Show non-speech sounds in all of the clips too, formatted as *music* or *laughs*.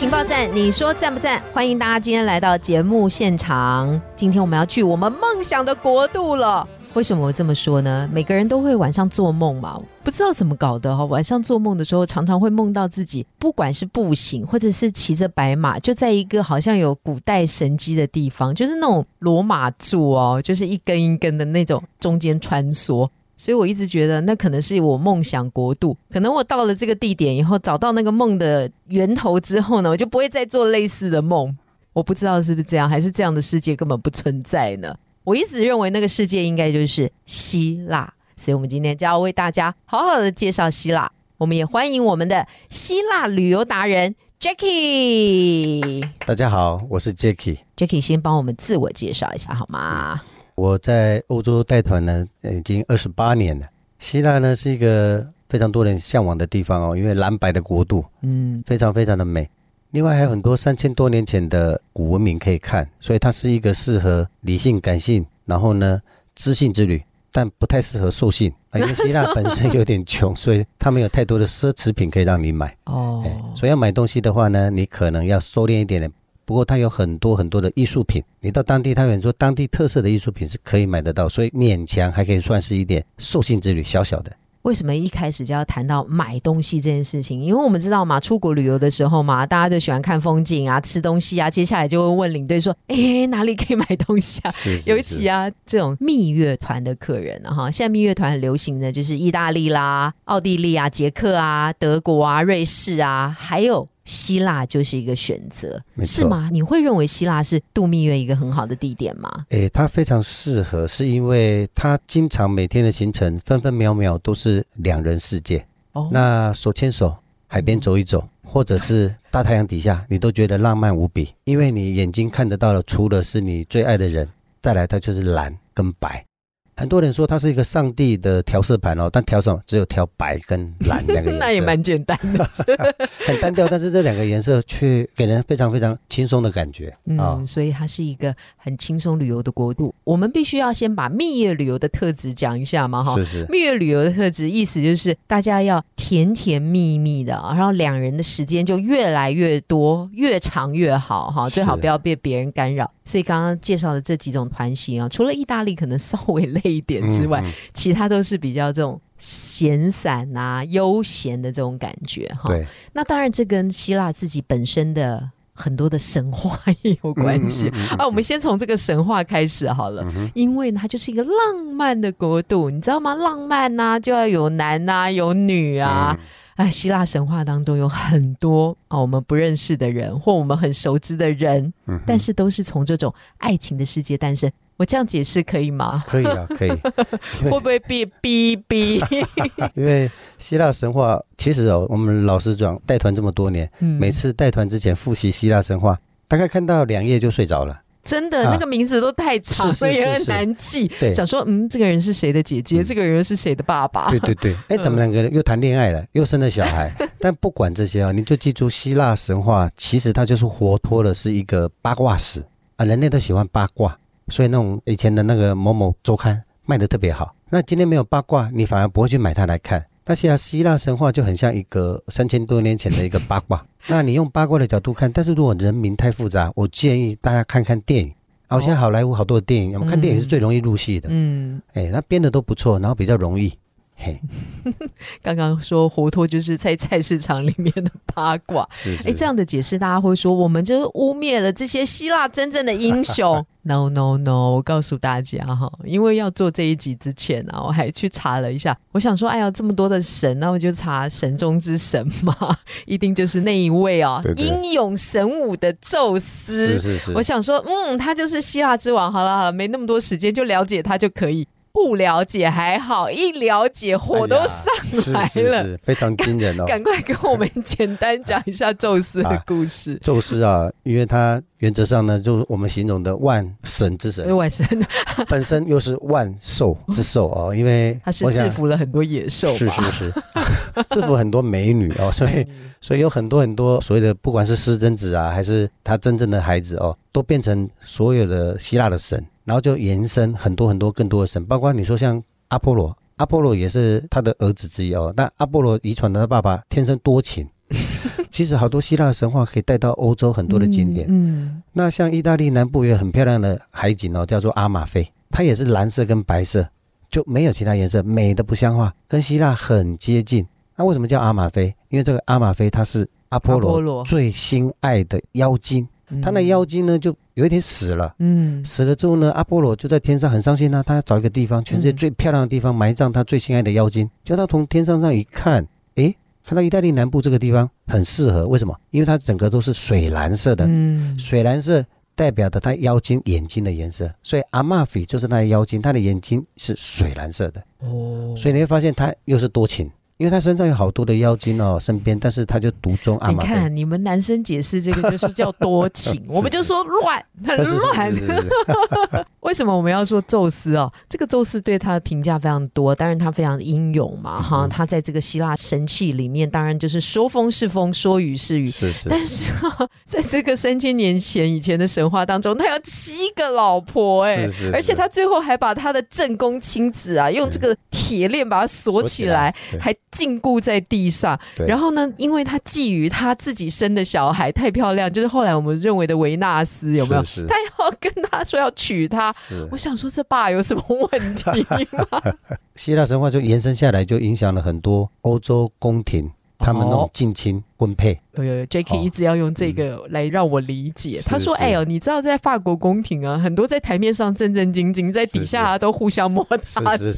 情报站，你说赞不赞？欢迎大家今天来到节目现场。今天我们要去我们梦想的国度了。为什么我这么说呢？每个人都会晚上做梦嘛，不知道怎么搞的哈。晚上做梦的时候，常常会梦到自己，不管是步行或者是骑着白马，就在一个好像有古代神迹的地方，就是那种罗马柱哦，就是一根一根的那种中间穿梭。所以我一直觉得那可能是我梦想国度。可能我到了这个地点以后，找到那个梦的源头之后呢，我就不会再做类似的梦。我不知道是不是这样，还是这样的世界根本不存在呢？我一直认为那个世界应该就是希腊，所以我们今天就要为大家好好的介绍希腊。我们也欢迎我们的希腊旅游达人 Jackie。大家好，我是 Jackie。Jackie 先帮我们自我介绍一下好吗？我在欧洲带团呢，已经二十八年了。希腊呢是一个非常多人向往的地方哦，因为蓝白的国度，嗯，非常非常的美。另外还有很多三千多年前的古文明可以看，所以它是一个适合理性、感性，然后呢知性之旅，但不太适合兽性啊。因为 *laughs* 希腊本身有点穷，所以它没有太多的奢侈品可以让你买哦。所以要买东西的话呢，你可能要收敛一点点。不过它有很多很多的艺术品，你到当地，它有很多当地特色的艺术品是可以买得到，所以勉强还可以算是一点兽性之旅，小小的。为什么一开始就要谈到买东西这件事情？因为我们知道嘛，出国旅游的时候嘛，大家就喜欢看风景啊、吃东西啊，接下来就会问领队说：“哎，哪里可以买东西啊？*laughs* ”尤其啊，这种蜜月团的客人啊，哈，现在蜜月团很流行的就是意大利啦、奥地利啊、捷克啊、德国啊、瑞士啊，还有。希腊就是一个选择，是吗？你会认为希腊是度蜜月一个很好的地点吗？诶，它非常适合，是因为它经常每天的行程分分秒秒都是两人世界。哦，那手牵手海边走一走，或者是大太阳底下，你都觉得浪漫无比，因为你眼睛看得到的，除了是你最爱的人，再来它就是蓝跟白。很多人说它是一个上帝的调色盘哦，但调什么？只有调白跟蓝两个 *laughs* 颜色，那也蛮简单的，*laughs* 很单调。但是这两个颜色却给人非常非常轻松的感觉嗯，所以它是一个很轻松旅游的国度。我们必须要先把蜜月旅游的特质讲一下嘛，哈。是是。蜜月旅游的特质意思就是大家要甜甜蜜蜜的，然后两人的时间就越来越多，越长越好哈，最好不要被别人干扰。所以刚刚介绍的这几种团型啊，除了意大利可能稍微累一点之外，其他都是比较这种闲散啊、悠闲的这种感觉哈。对，那当然这跟希腊自己本身的很多的神话也有关系啊。我们先从这个神话开始好了，因为它就是一个浪漫的国度，你知道吗？浪漫呐，就要有男呐，有女啊。啊，希腊神话当中有很多啊，我们不认识的人或我们很熟知的人，但是都是从这种爱情的世界诞生。我这样解释可以吗？可以啊，可以。*laughs* 会不会被逼逼？*laughs* 因为希腊神话其实哦，我们老师讲带团这么多年，每次带团之前复习希腊神话，大概看到两页就睡着了。真的，那个名字都太长，所以也很难记。想说，嗯，这个人是谁的姐姐？这个人是谁的爸爸？对对对，*laughs* 哎，怎么两个人又谈恋爱了，又生了小孩？但不管这些啊，你就记住希腊神话，其实它就是活脱的是一个八卦史啊。人类都喜欢八卦，所以那种以前的那个某某周刊卖的特别好。那今天没有八卦，你反而不会去买它来看。那现在希腊神话就很像一个三千多年前的一个八卦。*laughs* 那你用八卦的角度看，但是如果人名太复杂，我建议大家看看电影。啊，现在好莱坞好多的电影，我们看电影是最容易入戏的。嗯，哎，那编的都不错，然后比较容易。嘿，*laughs* 刚刚说活脱就是在菜市场里面的八卦，哎，这样的解释大家会说我们就是污蔑了这些希腊真正的英雄。*laughs* No No No，我告诉大家哈，因为要做这一集之前呢，我还去查了一下，我想说，哎呀，这么多的神，那我就查神中之神嘛，*laughs* 一定就是那一位哦，英勇神武的宙斯。是是是，我想说，嗯，他就是希腊之王。好了好了，没那么多时间，就了解他就可以。不了解还好，一了解火都上来了，非常惊人哦！赶快跟我们简单讲一下宙斯的故事。宙斯啊，因为他原则上呢，就是我们形容的万神之神，万神本身又是万兽之兽哦，因为 *laughs* 他是制服了很多野兽，是是是，*laughs* 制服很多美女哦，所以所以有很多很多所谓的不管是私生子啊，还是他真正的孩子哦，都变成所有的希腊的神。然后就延伸很多很多更多的神，包括你说像阿波罗，阿波罗也是他的儿子之一哦。那阿波罗遗传的他爸爸天生多情，*laughs* 其实好多希腊神话可以带到欧洲很多的景点。嗯，那像意大利南部有很漂亮的海景哦，叫做阿马菲，它也是蓝色跟白色，就没有其他颜色，美的不像话，跟希腊很接近。那为什么叫阿马菲？因为这个阿马菲它是阿波罗最心爱的妖精。他那妖精呢，就有一天死了。嗯，死了之后呢，阿波罗就在天上很伤心呢。他要找一个地方，全世界最漂亮的地方埋葬他最心爱的妖精。就他从天上上一看，诶，看到意大利南部这个地方很适合。为什么？因为它整个都是水蓝色的。嗯，水蓝色代表的他妖精眼睛的颜色，所以阿玛菲就是那妖精，他的眼睛是水蓝色的。哦，所以你会发现他又是多情。因为他身上有好多的妖精哦，身边，但是他就独钟阿玛。你看，你们男生解释这个就是叫多情，*laughs* 我们就说乱，*laughs* 很乱。*laughs* 为什么我们要说宙斯哦？这个宙斯对他的评价非常多，当然他非常英勇嘛，哈，他在这个希腊神器里面，当然就是说风是风，说雨是雨。是是。但是在这个三千年前以前的神话当中，他有七个老婆哎，而且他最后还把他的正宫亲子啊，用这个铁链把它锁起来，还。禁锢在地上，然后呢？因为他觊觎他自己生的小孩太漂亮，就是后来我们认为的维纳斯，有没有？他要跟他说要娶她。我想说，这爸有什么问题吗？*laughs* 希腊神话就延伸下来，就影响了很多欧洲宫廷，他们那种近亲婚配。有有有，Jacky 一直要用这个来让我理解。他说：“哎呦，你知道在法国宫廷啊，很多在台面上正正经经，在底下都互相摸大腿。”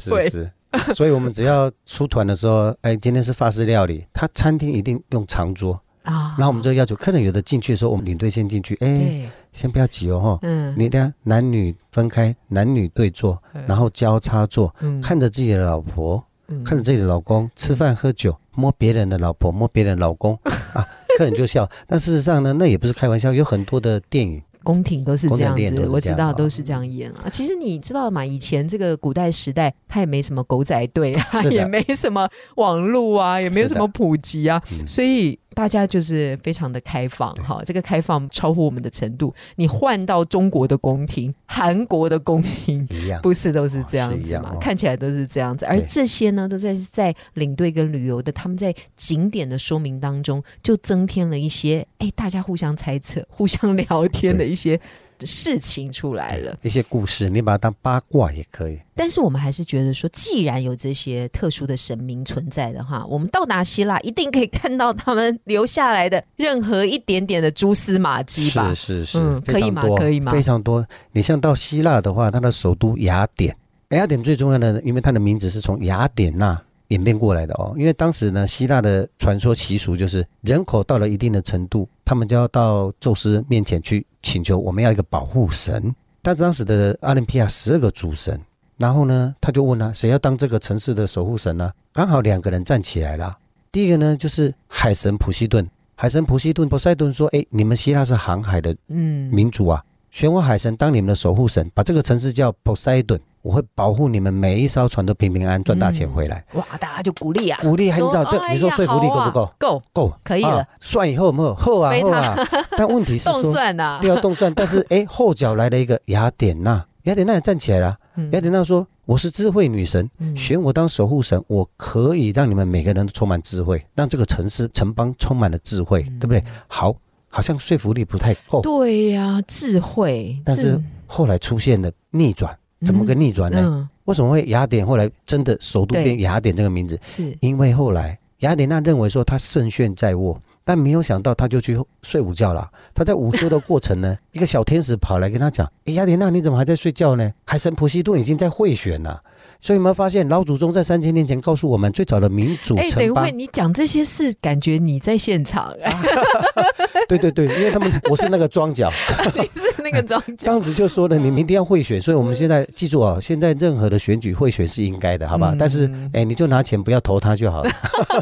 *laughs* 所以，我们只要出团的时候，哎，今天是法式料理，他餐厅一定用长桌啊。然后我们就要求客人有的进去的时候，我们领队先进去，哎，先不要急哦，哈，嗯，你等下男女分开，男女对坐，然后交叉坐，看着自己的老婆，看着自己的老公吃饭喝酒，摸别人的老婆，摸别人老公 *laughs* 啊，客人就笑。但事实上呢，那也不是开玩笑，有很多的电影。宫廷都是这样子，我知道都是这样演啊。其实你知道嘛？以前这个古代时代，它也没什么狗仔队啊，也没什么网络啊，也没有什么普及啊，所以。大家就是非常的开放哈，这个开放超乎我们的程度。你换到中国的宫廷、韩国的宫廷，一样不是都是这样子吗？看起来都是这样子，而这些呢，都在在领队跟旅游的他们在景点的说明当中，就增添了一些哎，大家互相猜测、互相聊天的一些。事情出来了，一些故事，你把它当八卦也可以。但是我们还是觉得说，既然有这些特殊的神明存在的话，我们到达希腊一定可以看到他们留下来的任何一点点的蛛丝马迹吧？是是是，可以吗？可以吗？非常多。你像到希腊的话，它的首都雅典，雅典最重要的，因为它的名字是从雅典娜。演变过来的哦，因为当时呢，希腊的传说习俗就是人口到了一定的程度，他们就要到宙斯面前去请求，我们要一个保护神。但当时的阿林匹亚十二个主神，然后呢，他就问他谁要当这个城市的守护神呢？刚好两个人站起来了。第一个呢，就是海神普西顿。海神普西顿，波塞顿说：“哎，你们希腊是航海的嗯民族啊，选我海神当你们的守护神，把这个城市叫波塞顿。”我会保护你们每一艘船都平平安安赚大钱回来。哇，大家就鼓励啊，鼓励，很早这你说说服力够不够？够够，可以了。算以后没有后啊后啊，*laughs* 但问题是动算呐，不要动算。但是 *laughs* 哎，后脚来了一个雅典娜，雅典娜也站起来了。雅典娜说：“我是智慧女神，选我当守护神，我可以让你们每个人都充满智慧，让这个城市城邦充满了智慧，对不对？好，好像说服力不太够。对呀，智慧。但是后来出现了逆转。”怎么个逆转呢？为什么会雅典后来真的首都变雅典这个名字？是因为后来雅典娜认为说她胜券在握，但没有想到她就去睡午觉了。她在午休的过程呢，*laughs* 一个小天使跑来跟她讲：“哎，雅典娜，你怎么还在睡觉呢？海神普西顿已经在贿选了。”所以有没有发现老祖宗在三千年前告诉我们最早的民主？哎，等会你讲这些事，感觉你在现场。*laughs* *laughs* 对对对，因为他们我是那个庄脚，你是那个庄脚。当时就说了，你明天要贿选，所以我们现在记住啊，现在任何的选举贿选是应该的，好吧？但是哎，你就拿钱不要投他就好了。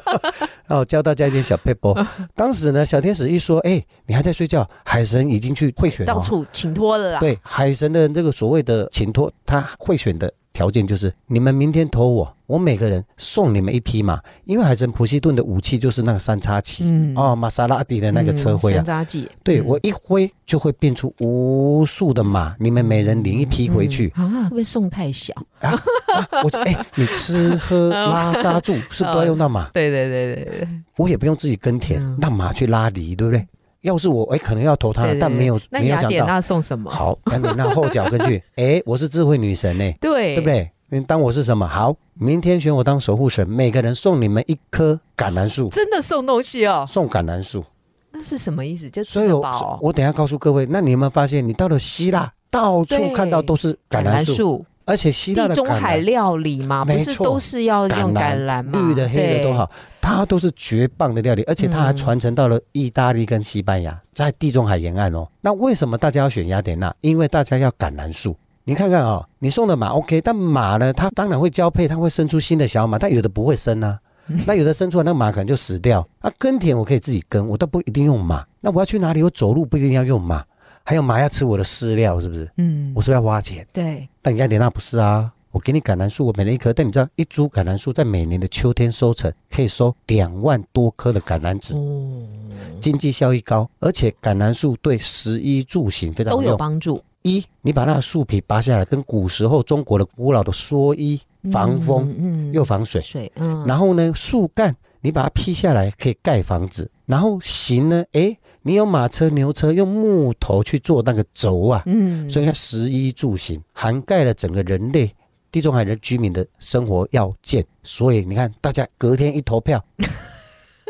*laughs* 哦，教大家一点小 paper。当时呢，小天使一说，哎，你还在睡觉，海神已经去贿选，到处请托了啦。对，海神的这个所谓的请托，他贿选的。条件就是你们明天投我，我每个人送你们一匹马，因为海神普西顿的武器就是那个三叉戟，哦，玛莎拉蒂的那个车徽啊，三叉戟，对我一挥就会变出无数的马，你们每人领一匹回去。啊，会不会送太小？啊？我哎，你吃喝拉撒住是不要用到马？*laughs* 对对对对对，我也不用自己耕田，让马去拉犁，对不对？要是我哎，可能要投他，但没有没有想到。那雅典娜送什么？好，雅典娜后脚跟去。*laughs* 哎，我是智慧女神呢，对，对不对？你当我是什么？好，明天选我当守护神，每个人送你们一棵橄榄树。真的送东西哦？送橄榄树，那是什么意思？就所以，我我等下告诉各位。那你有没有发现，你到了希腊，到处看到都是橄榄树？而且希腊的中海料理嘛，不是都是要用橄榄吗？绿的、黑的都好，它都是绝棒的料理，而且它还传承到了意大利跟西班牙，在地中海沿岸哦。那为什么大家要选雅典娜？因为大家要橄榄树。你看看啊，你送的马 OK，但马呢，它当然会交配，它会生出新的小马，但有的不会生啊。*laughs* 那有的生出来，那马可能就死掉。啊，耕田我可以自己耕，我倒不一定用马。那我要去哪里？我走路不一定要用马。还有马要吃我的饲料，是不是？嗯，我是不是要花钱？对。但雅典娜不是啊，我给你橄榄树，我每年一棵。但你知道，一株橄榄树在每年的秋天收成，可以收两万多颗的橄榄籽，哦，经济效益高，而且橄榄树对食衣住行非常都有帮助。一，你把那个树皮拔下来，跟古时候中国的古老的蓑衣，防风，嗯，又防水。水，嗯。然后呢，树干你把它劈下来，可以盖房子。然后行呢，哎。你有马车、牛车，用木头去做那个轴啊，嗯，所以它食衣住行涵盖了整个人类地中海人居民的生活要件。所以你看，大家隔天一投票，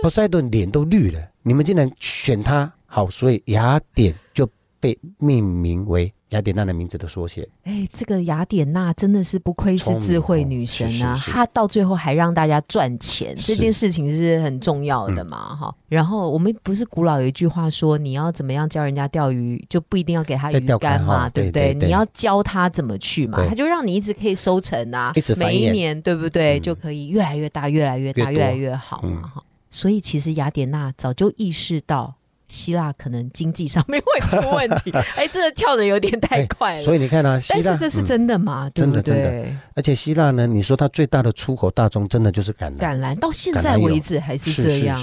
波塞顿脸都绿了。你们竟然选他，好，所以雅典就被命名为。雅典娜的名字的缩写。哎，这个雅典娜真的是不愧是智慧女神啊！她到最后还让大家赚钱，这件事情是很重要的嘛，哈。然后我们不是古老有一句话说，你要怎么样教人家钓鱼，就不一定要给他鱼竿嘛，对不对？你要教他怎么去嘛，他就让你一直可以收成啊，每一年对不对？就可以越来越大，越来越大，越来越好嘛，哈。所以其实雅典娜早就意识到。希腊可能经济上面会出问题，*laughs* 哎，这个跳的有点太快了。*laughs* 所以你看啊，但是这是真的吗？真的真的。而且希腊呢，你说它最大的出口大宗真的就是橄榄，橄榄到现在为止还是这样。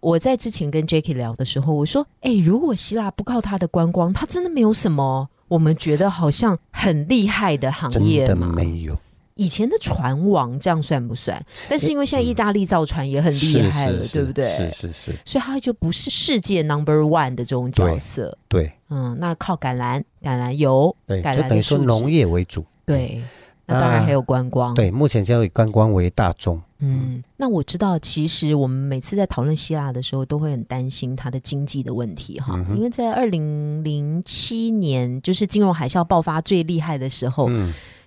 我在之前跟 Jacky 聊的时候，我说，哎，如果希腊不靠它的观光，它真的没有什么我们觉得好像很厉害的行业吗？没有。以前的船王这样算不算？但是因为现在意大利造船也很厉害了，对不对？是是是，所以他就不是世界 number one 的这种角色。对，嗯，那靠橄榄、橄榄油、橄榄就等于说农业为主。对，那当然还有观光。对，目前将以观光为大宗。嗯，那我知道，其实我们每次在讨论希腊的时候，都会很担心它的经济的问题哈，因为在二零零七年，就是金融海啸爆发最厉害的时候。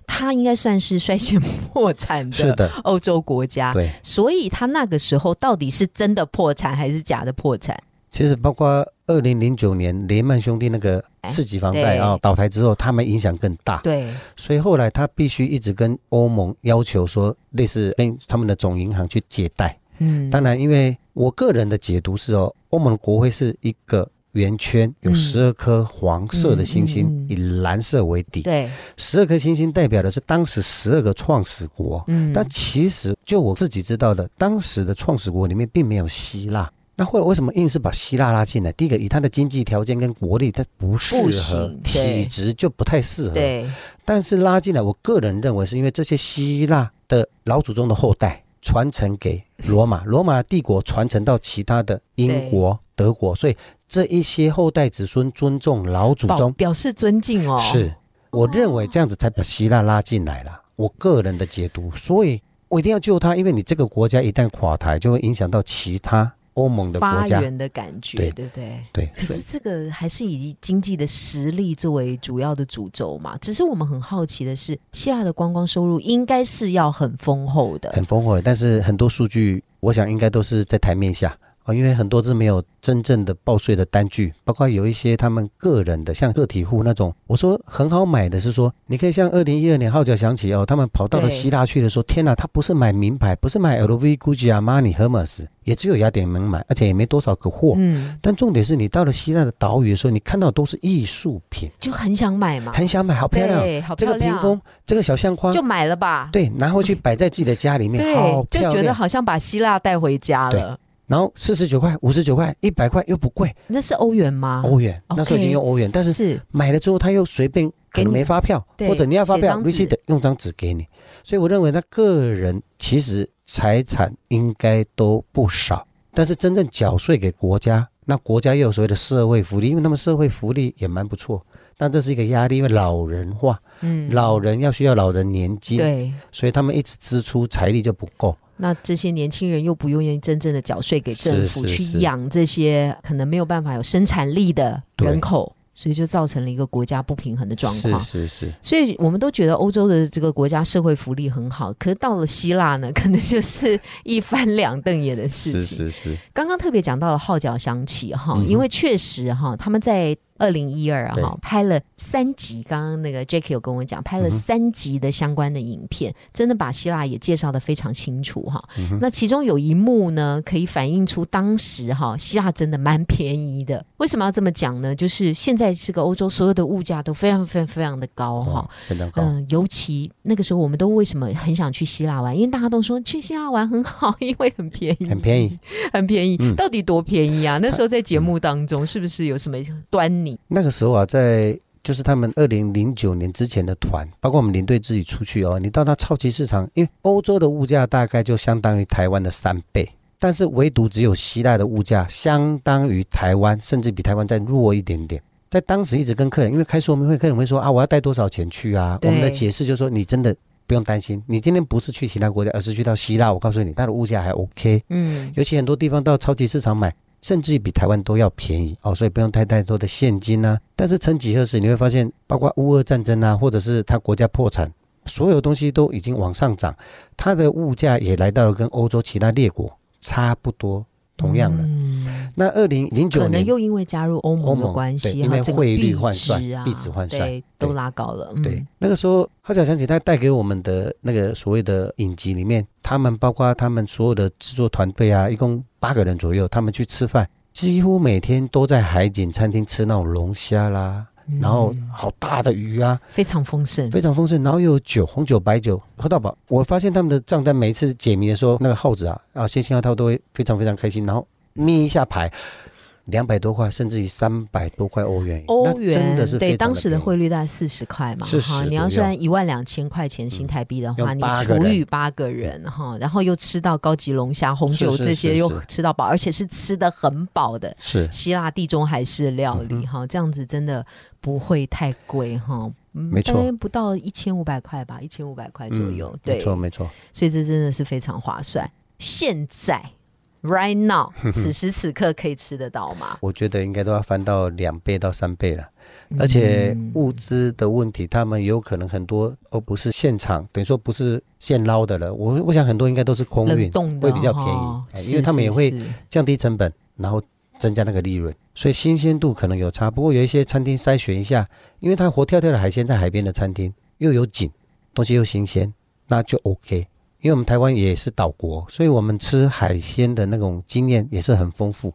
它应该算是率先破产的欧洲国家，对，所以它那个时候到底是真的破产还是假的破产？其实包括二零零九年雷曼兄弟那个次级房贷啊倒台之后，他们影响更大，对，所以后来他必须一直跟欧盟要求说，类似跟他们的总银行去借贷。嗯，当然，因为我个人的解读是哦，欧盟的国会是一个。圆圈有十二颗黄色的星星，以蓝色为底。对，十二颗星星代表的是当时十二个创始国。嗯，但其实就我自己知道的，当时的创始国里面并没有希腊。那后来为什么硬是把希腊拉进来？第一个，以它的经济条件跟国力，它不适合，体质就不太适合。对，但是拉进来，我个人认为是因为这些希腊的老祖宗的后代传承给罗马，罗马帝国传承到其他的英国、德国，所以。这一些后代子孙尊重老祖宗，表示尊敬哦。是，我认为这样子才把希腊拉进来了。我个人的解读，所以我一定要救他，因为你这个国家一旦垮台，就会影响到其他欧盟的国家。发源的感觉，对对对对。可是这个还是以经济的实力作为主要的主轴嘛？只是我们很好奇的是，希腊的观光收入应该是要很丰厚的，很丰厚。但是很多数据，我想应该都是在台面下。啊，因为很多是没有真正的报税的单据，包括有一些他们个人的，像个体户那种。我说很好买的是说，你可以像二零一二年号角响起哦，他们跑到了希腊去的时候，天哪，他不是买名牌，不是买 LV、Gucci、Armani、Hermes，也只有雅典能买，而且也没多少个货。嗯。但重点是你到了希腊的岛屿的时候，你看到都是艺术品，就很想买嘛，很想买，好漂亮，好漂亮。这个屏风，这个小相框，就买了吧。对，拿回去摆在自己的家里面，好就觉得好像把希腊带回家了。然后四十九块、五十九块、一百块又不贵，那是欧元吗？欧元，那时候已经用欧元，但是买了之后他又随便可能没发票，或者你要发票，必须得用张纸给你。所以我认为他个人其实财产应该都不少，但是真正缴税给国家，那国家又有所谓的社会福利，因为他们社会福利也蛮不错，但这是一个压力，因为老人化，嗯，老人要需要老人年金，对，所以他们一直支出财力就不够。那这些年轻人又不愿意真正的缴税给政府，去养这些可能没有办法有生产力的人口。所以就造成了一个国家不平衡的状况。是是是。所以我们都觉得欧洲的这个国家社会福利很好，可是到了希腊呢，可能就是一翻两瞪眼的事情。是是是。刚刚特别讲到了号角响起哈，因为确实哈，他们在二零一二哈拍了三集，刚刚那个 Jackie 有跟我讲，拍了三集的相关的影片，真的把希腊也介绍的非常清楚哈。那其中有一幕呢，可以反映出当时哈希腊真的蛮便宜的。为什么要这么讲呢？就是现在。在这个欧洲，所有的物价都非常非常非常的高哈，非常高。嗯，尤其那个时候，我们都为什么很想去希腊玩？因为大家都说去希腊玩很好，因为很便宜，很便宜，*laughs* 很便宜。到底多便宜啊？那时候在节目当中，是不是有什么端倪？那个时候啊，在就是他们二零零九年之前的团，包括我们领队自己出去哦，你到那超级市场，因为欧洲的物价大概就相当于台湾的三倍，但是唯独只有希腊的物价相当于台湾，甚至比台湾再弱一点点。在当时一直跟客人，因为开说明会，客人会说啊，我要带多少钱去啊？我们的解释就是说，你真的不用担心，你今天不是去其他国家，而是去到希腊。我告诉你，它的物价还 OK，嗯，尤其很多地方到超级市场买，甚至于比台湾都要便宜哦，所以不用太太多的现金啊。但是曾几何时，你会发现，包括乌俄战争啊，或者是他国家破产，所有东西都已经往上涨，它的物价也来到了跟欧洲其他列国差不多。同样的，那二零零九年可能又因为加入欧盟的关系，因为汇率换算啊，币值换算都拉高了。对，那个时候号角响起，他带给我们的那个所谓的影集里面，他们包括他们所有的制作团队啊，一共八个人左右，他们去吃饭，几乎每天都在海景餐厅吃那种龙虾啦。然后好大的鱼啊，非常丰盛，非常丰盛。然后又有酒，红酒、白酒，喝到饱。我发现他们的账单每一次解谜的时候，那个耗子啊啊，先星号他都会非常非常开心，然后眯一下牌。两百多块，甚至于三百多块欧元，欧元真的是对当时的汇率大概四十块嘛，哈，你要算一万两千块钱新台币的话，你除以八个人哈，然后又吃到高级龙虾、红酒这些，又吃到饱，而且是吃的很饱的，是。希腊地中海式料理哈，这样子真的不会太贵哈，没错，不到一千五百块吧，一千五百块左右，对，没错没错，所以这真的是非常划算。现在。Right now，*laughs* 此时此刻可以吃得到吗？我觉得应该都要翻到两倍到三倍了，而且物资的问题，他们有可能很多而不是现场，等于说不是现捞的了。我我想很多应该都是空运，会比较便宜，因为他们也会降低成本，然后增加那个利润，所以新鲜度可能有差。不过有一些餐厅筛选一下，因为它活跳跳的海鲜在海边的餐厅又有景，东西又新鲜，那就 OK。因为我们台湾也是岛国，所以我们吃海鲜的那种经验也是很丰富，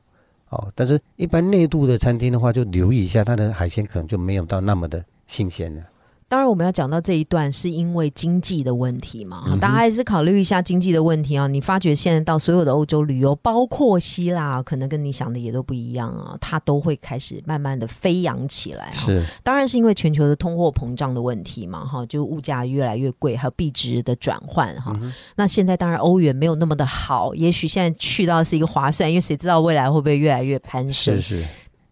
哦。但是，一般内陆的餐厅的话，就留意一下，它的海鲜可能就没有到那么的新鲜了。当然，我们要讲到这一段，是因为经济的问题嘛？大家还是考虑一下经济的问题啊！你发觉现在到所有的欧洲旅游，包括希腊，可能跟你想的也都不一样啊，它都会开始慢慢的飞扬起来。是，当然是因为全球的通货膨胀的问题嘛，哈，就物价越来越贵，还有币值的转换哈。那现在当然欧元没有那么的好，也许现在去到是一个划算，因为谁知道未来会不会越来越攀升？是是。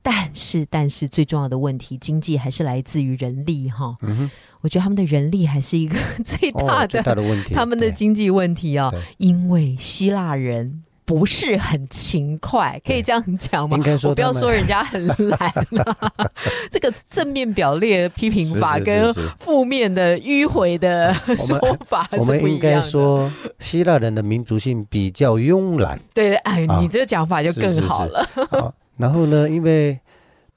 但是，但是最重要的问题，经济还是来自于人力哈。嗯哼，我觉得他们的人力还是一个 *laughs* 最大的最大的问题，他们的经济问题啊。因为希腊人不是很勤快，可以这样讲吗？应该说，不要说人家很懒。*laughs* 这个正面表列批评法跟负面的迂回的 *laughs* 说法我们应该说，希腊人的民族性比较慵懒。对，哎，你这个讲法就更好了。然后呢，因为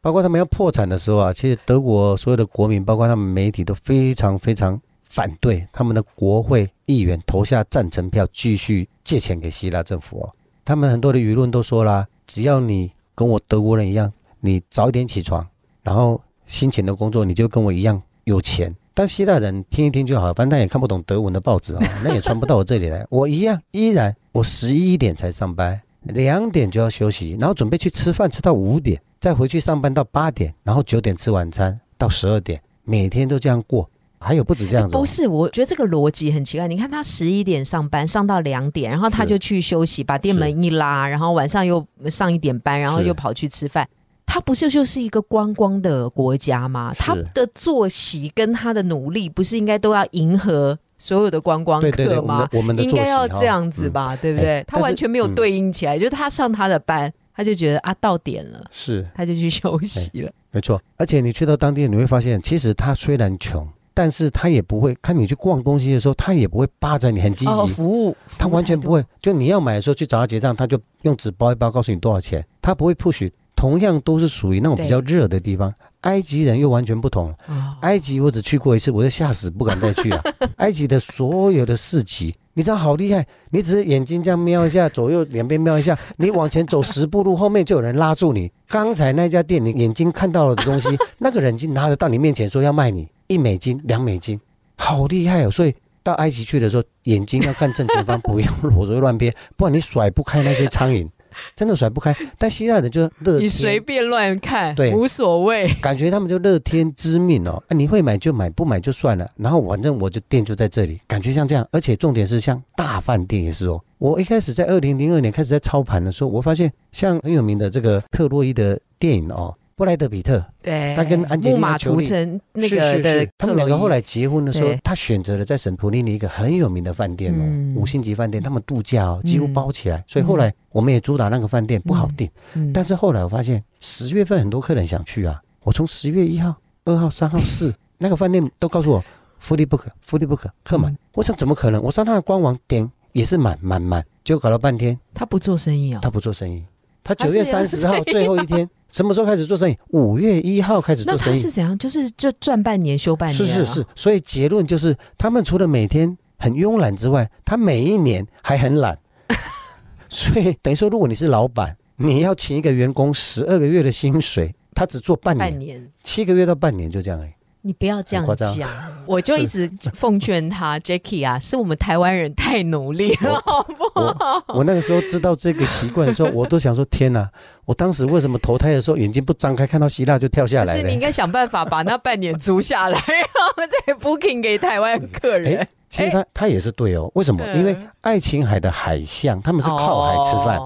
包括他们要破产的时候啊，其实德国所有的国民，包括他们媒体都非常非常反对他们的国会议员投下赞成票，继续借钱给希腊政府哦。他们很多的舆论都说了，只要你跟我德国人一样，你早点起床，然后辛勤的工作，你就跟我一样有钱。但希腊人听一听就好，反正他也看不懂德文的报纸啊，那也传不到我这里来。我一样，依然我十一点才上班，两点就要休息，然后准备去吃饭，吃到五点，再回去上班到八点，然后九点吃晚餐到十二点，每天都这样过。还有不止这样子，不是？我觉得这个逻辑很奇怪。你看他十一点上班，上到两点，然后他就去休息，把店门一拉，然后晚上又上一点班，然后又跑去吃饭。他不就就是一个观光的国家吗？他的作息跟他的努力，不是应该都要迎合所有的观光客吗？我们应该要这样子吧，对不对？他完全没有对应起来，就是他上他的班，他就觉得啊到点了，是 *laughs* 他就去休息了。没错，而且你去到当地，你会发现，其实他虽然穷。但是他也不会看你去逛东西的时候，他也不会扒着你很积极服务，他完全不会。就你要买的时候去找他结账，他就用纸包一包，告诉你多少钱。他不会 push。同样都是属于那种比较热的地方，埃及人又完全不同。埃及我只去过一次，我就吓死，不敢再去啊。*laughs* 埃及的所有的市集，你知道好厉害，你只是眼睛这样瞄一下，左右两边瞄一下，你往前走十步路，后面就有人拉住你。刚才那家店，你眼睛看到了的东西，*laughs* 那个人就拿着到你面前说要卖你。一美金、两美金，好厉害哦！所以到埃及去的时候，眼睛要看正前方，不要裸着乱瞥，不然你甩不开那些苍蝇，*laughs* 真的甩不开。但希腊人就乐，你随便乱看，对，无所谓，感觉他们就乐天知命哦。你会买就买，不买就算了。然后反正我就店就在这里，感觉像这样。而且重点是像大饭店也是哦。我一开始在二零零二年开始在操盘的时候，我发现像很有名的这个特洛伊的电影哦。布莱德比特，对，他跟安吉丽娜·裘丽那个的，他们两个后来结婚的时候，他选择了在圣托里尼一个很有名的饭店哦，五星级饭店，他们度假哦，几乎包起来。所以后来我们也主打那个饭店，不好订。但是后来我发现十月份很多客人想去啊，我从十月一号、二号、三号、四 *laughs* 那个饭店都告诉我，fully book，fully book，客满。我想怎么可能？我上他的官网点也是满满满，就搞了半天。他不做生意啊？他不做生意。他九月三十号最后一天。什么时候开始做生意？五月一号开始做生意。那他是怎样？就是就赚半年休半年。是是是，所以结论就是，他们除了每天很慵懒之外，他每一年还很懒。*laughs* 所以等于说，如果你是老板，你要请一个员工十二个月的薪水，他只做半年，半年七个月到半年就这样哎。你不要这样讲，*laughs* 我就一直奉劝他，Jackie 啊，是我们台湾人太努力了，*laughs* 好不好？我那个时候知道这个习惯的时候，我都想说：天哪！我当时为什么投胎的时候眼睛不张开，看到希腊就跳下来？是你应该想办法把那半年租下来，然后再 booking 给台湾客人。其实他他也是对哦，为什么？因为爱琴海的海象，他们是靠海吃饭。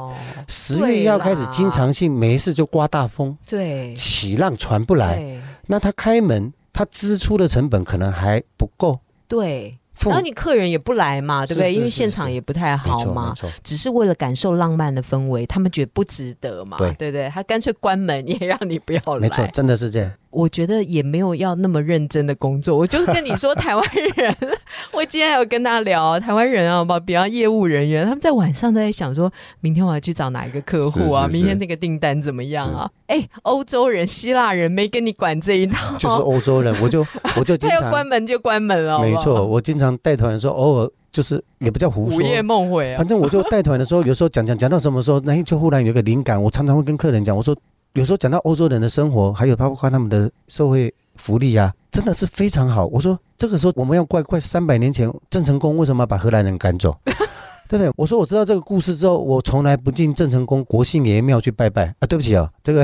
十月一号开始，经常性没事就刮大风，对，起浪船不来，那他开门。他支出的成本可能还不够，对，然后你客人也不来嘛，对不对？因为现场也不太好嘛，只是为了感受浪漫的氛围，他们觉得不值得嘛，对对对？他干脆关门也让你不要来，没错，真的是这样。我觉得也没有要那么认真的工作，我就是跟你说，台湾人，*laughs* 我今天还有跟他聊台湾人啊，比方业务人员，他们在晚上都在想，说明天我要去找哪一个客户啊？明天那个订单怎么样啊？哎，欧洲人、希腊人没跟你管这一套，就是欧洲人，我就我就 *laughs* 他要关门就关门了，没错，我经常带团的时候，偶尔就是也不叫胡说，午夜梦回，反正我就带团的时候，有时候讲讲讲到什么时候，那天就忽然有个灵感，我常常会跟客人讲，我说。有时候讲到欧洲人的生活，还有包括他们的社会福利啊，真的是非常好。我说这个时候我们要怪怪三百年前郑成功为什么把荷兰人赶走，*laughs* 对不对？我说我知道这个故事之后，我从来不进郑成功国姓爷庙去拜拜啊。对不起啊，这个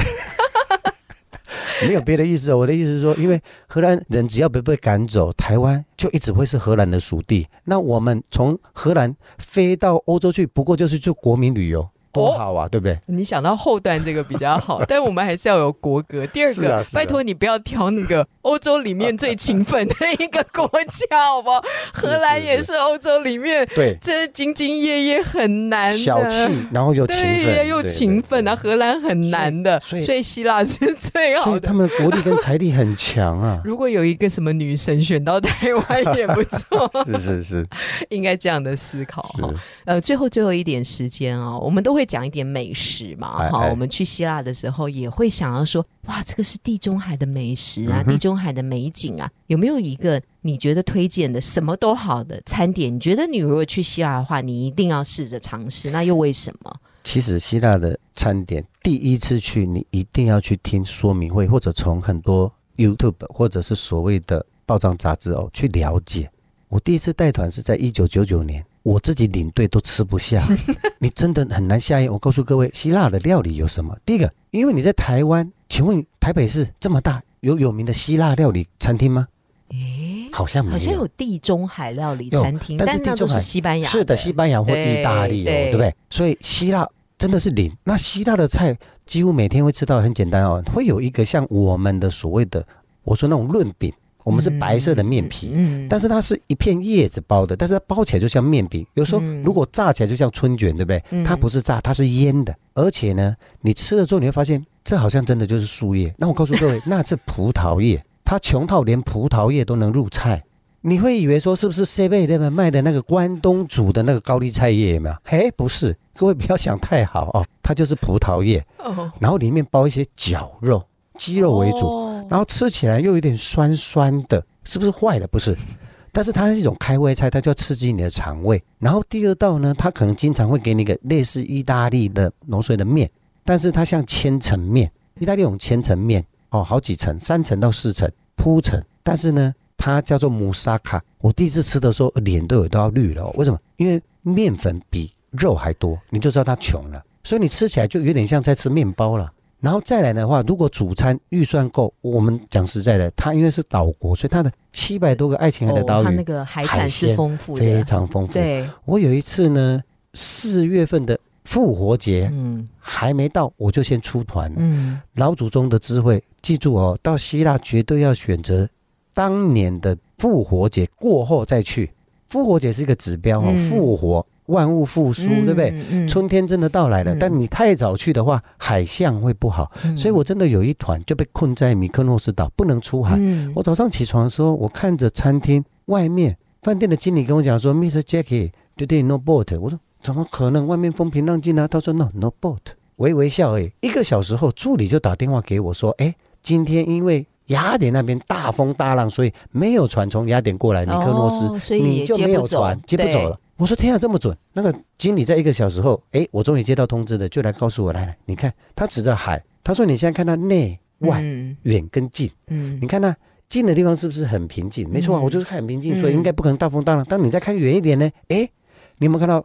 *laughs* 没有别的意思哦。我的意思是说，因为荷兰人只要不被赶走，台湾就一直会是荷兰的属地。那我们从荷兰飞到欧洲去，不过就是做国民旅游。多好啊，对不对？你想到后段这个比较好，*laughs* 但我们还是要有国格。第二个，拜托你不要挑那个欧洲里面最勤奋的一个国家，好不好？*laughs* 荷兰也是欧洲里面对，这兢兢业业很难的，小气，然后又勤奋，又勤奋啊！荷兰很难的，所以希腊是最好的。他们的国力跟财力很强啊。如果有一个什么女神选到台湾也不错，*laughs* 是是是，应该这样的思考哈。呃，最后最后一点时间啊，我们都会讲一点美食嘛。哈，我们去希腊的时候也会想要说，哇，这个是地中海的美食啊，地中海的美景啊，有没有一个你觉得推荐的什么都好的餐点？你觉得你如果去希腊的话，你一定要试着尝试，那又为什么？其实希腊的餐点，第一次去你一定要去听说明会，或者从很多 YouTube 或者是所谓的报章杂志哦去了解。我第一次带团是在一九九九年。我自己领队都吃不下，*laughs* 你真的很难下咽。我告诉各位，希腊的料理有什么？第一个，因为你在台湾，请问台北市这么大，有有名的希腊料理餐厅吗？诶，好像没有。好像有地中海料理餐厅，但是那都是西班牙。是的，西班牙或意大利哦，对不对？所以希腊真的是零。那希腊的菜几乎每天会吃到很简单哦，会有一个像我们的所谓的，我说那种润饼。我们是白色的面皮，嗯，但是它是一片叶子包的，但是它包起来就像面饼。有时候如果炸起来就像春卷，对不对？它不是炸，它是腌的。而且呢，你吃了之后你会发现，这好像真的就是树叶。那我告诉各位，*laughs* 那是葡萄叶。它穷到连葡萄叶都能入菜。你会以为说是不是 C 贝那边卖的那个关东煮的那个高丽菜叶有没有？嘿，不是，各位不要想太好哦，它就是葡萄叶，然后里面包一些绞肉，鸡肉为主。然后吃起来又有点酸酸的，是不是坏了？不是，*laughs* 但是它是一种开胃菜，它就要刺激你的肠胃。然后第二道呢，它可能经常会给你个类似意大利的浓水的面，但是它像千层面，意大利有千层面哦，好几层，三层到四层铺层。但是呢，它叫做姆萨卡。我第一次吃的时候，脸都有都要绿了。为什么？因为面粉比肉还多，你就知道它穷了。所以你吃起来就有点像在吃面包了。然后再来的话，如果主餐预算够，我们讲实在的，它因为是岛国，所以它的七百多个爱琴海的岛屿，它那个海产是丰富的，非常丰富。对，我有一次呢，四月份的复活节，嗯，还没到，我就先出团。嗯，老祖宗的智慧，记住哦，到希腊绝对要选择当年的复活节过后再去。复活节是一个指标哦，复活。万物复苏，对不对？春天真的到来了，但你太早去的话，海象会不好。所以我真的有一团就被困在米克诺斯岛，不能出海。我早上起床的时候，我看着餐厅外面，饭店的经理跟我讲说：“Mr. Jackie，today no boat。”我说：“怎么可能？外面风平浪静啊。”他说：“No, no boat。”微微笑诶。一个小时后，助理就打电话给我说：“哎，今天因为雅典那边大风大浪，所以没有船从雅典过来米克诺斯，你就没有船接不走了。”我说天啊，这么准！那个经理在一个小时后，哎，我终于接到通知了，就来告诉我，来来，你看，他指着海，他说你现在看到内外远跟近，嗯，你看那近的地方是不是很平静？没错啊，我就是看很平静，所以应该不可能大风大浪。但你再看远一点呢，哎，你有没有看到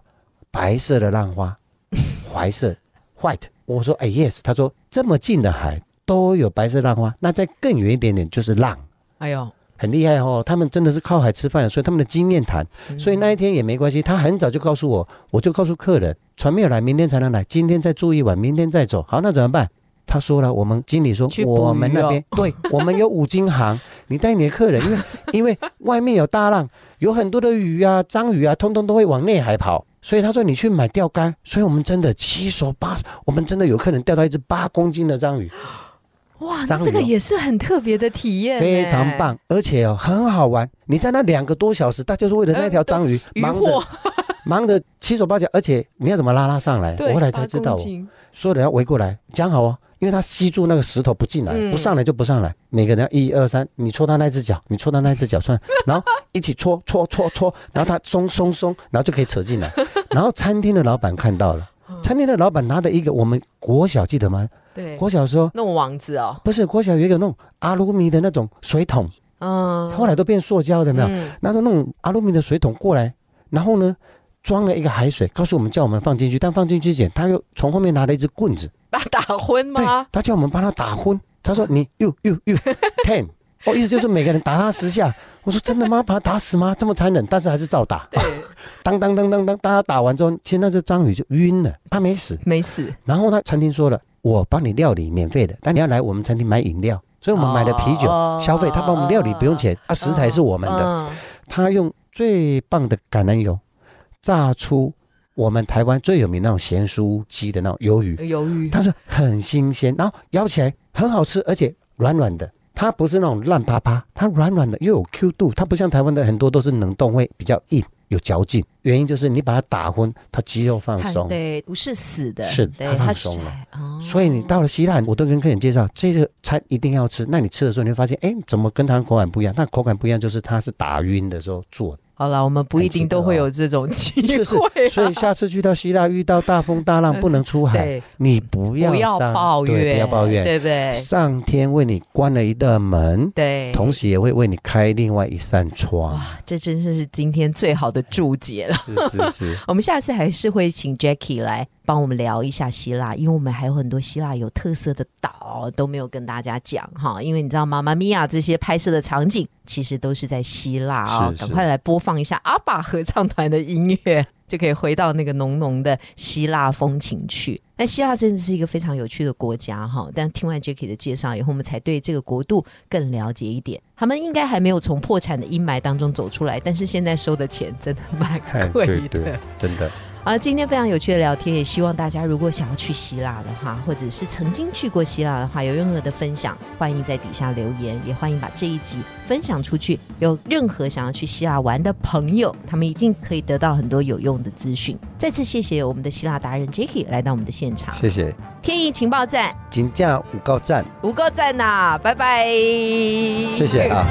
白色的浪花，*laughs* 白色 white？我说哎 yes，他说这么近的海都有白色浪花，那再更远一点点就是浪。哎呦。很厉害哦，他们真的是靠海吃饭，所以他们的经验谈，所以那一天也没关系。他很早就告诉我，我就告诉客人，船没有来，明天才能来，今天再住一晚，明天再走。好，那怎么办？他说了，我们经理说，我们那边 *laughs* 对我们有五金行，你带你的客人，因为因为外面有大浪，有很多的鱼啊、章鱼啊，通通都会往内海跑，所以他说你去买钓竿。所以我们真的七手八，我们真的有客人钓到一只八公斤的章鱼。哇，这个也是很特别的体验，非常棒，而且哦很好玩。你在那两个多小时，他就是为了那条章鱼，忙的 *laughs* 忙的七手八脚，而且你要怎么拉它上来？我后来才知道哦，所有人要围过来，讲好哦，因为他吸住那个石头不进来，不上来就不上来。每个人一二三，你戳他那只脚，你戳他那只脚算，*laughs* 然后一起戳戳戳戳，然后他松松松，然后就可以扯进来。然后餐厅的老板看到了，餐厅的老板拿着一个我们国小记得吗？对，国小时候那种网子哦，不是国小有一个那种阿鲁米的那种水桶，嗯，后来都变塑胶的，没有？拿着那种阿鲁米的水桶过来，然后呢，装了一个海水，告诉我们叫我们放进去，但放进去前，他又从后面拿了一支棍子，把打昏吗？他叫我们帮他打昏，他说 *laughs* 你又又又 ten，哦，意思就是每个人打他十下。我说真的吗？把他打死吗？这么残忍，但是还是照打。*laughs* 当当当当当，大家打完之后，其实那只章鱼就晕了，他没死，没死。然后他餐厅说了，我帮你料理免费的，但你要来我们餐厅买饮料。所以我们买了啤酒消费，他帮我们料理不用钱啊，食材是我们的。他用最棒的橄榄油炸出我们台湾最有名那种咸酥鸡的那种鱿鱼，鱿鱼它是很新鲜，然后咬起来很好吃，而且软软的。它不是那种烂趴趴，它软软的又有 Q 度，它不像台湾的很多都是冷冻会比较硬。有嚼劲，原因就是你把它打昏，它肌肉放松，对，不是死的，是它放松了。所以你到了希腊，我都跟客人介绍这个餐一定要吃。那你吃的时候，你会发现，哎，怎么跟它口感不一样？那口感不一样，就是它是打晕的时候做的。好了，我们不一定都会有这种 *laughs* 机会，所以下次去到希腊遇到大风大浪不能出海，你不要不要抱怨，不要抱怨，对不对？上天为你关了一道门，对，同时也会为你开另外一扇窗。哇，这真是是今天最好的注解了。是是是，*laughs* 我们下次还是会请 Jackie 来。帮我们聊一下希腊，因为我们还有很多希腊有特色的岛都没有跟大家讲哈。因为你知道，妈妈咪呀这些拍摄的场景其实都是在希腊啊。赶快来播放一下阿爸合唱团的音乐，就可以回到那个浓浓的希腊风情去。那希腊真的是一个非常有趣的国家哈。但听完 Jacky 的介绍以后，我们才对这个国度更了解一点。他们应该还没有从破产的阴霾当中走出来，但是现在收的钱真的蛮贵的，真的。啊，今天非常有趣的聊天，也希望大家如果想要去希腊的话，或者是曾经去过希腊的话，有任何的分享，欢迎在底下留言，也欢迎把这一集分享出去。有任何想要去希腊玩的朋友，他们一定可以得到很多有用的资讯。再次谢谢我们的希腊达人 Jacky 来到我们的现场，谢谢天意情报站，金价五高站，五高站呐，拜拜，谢谢啊。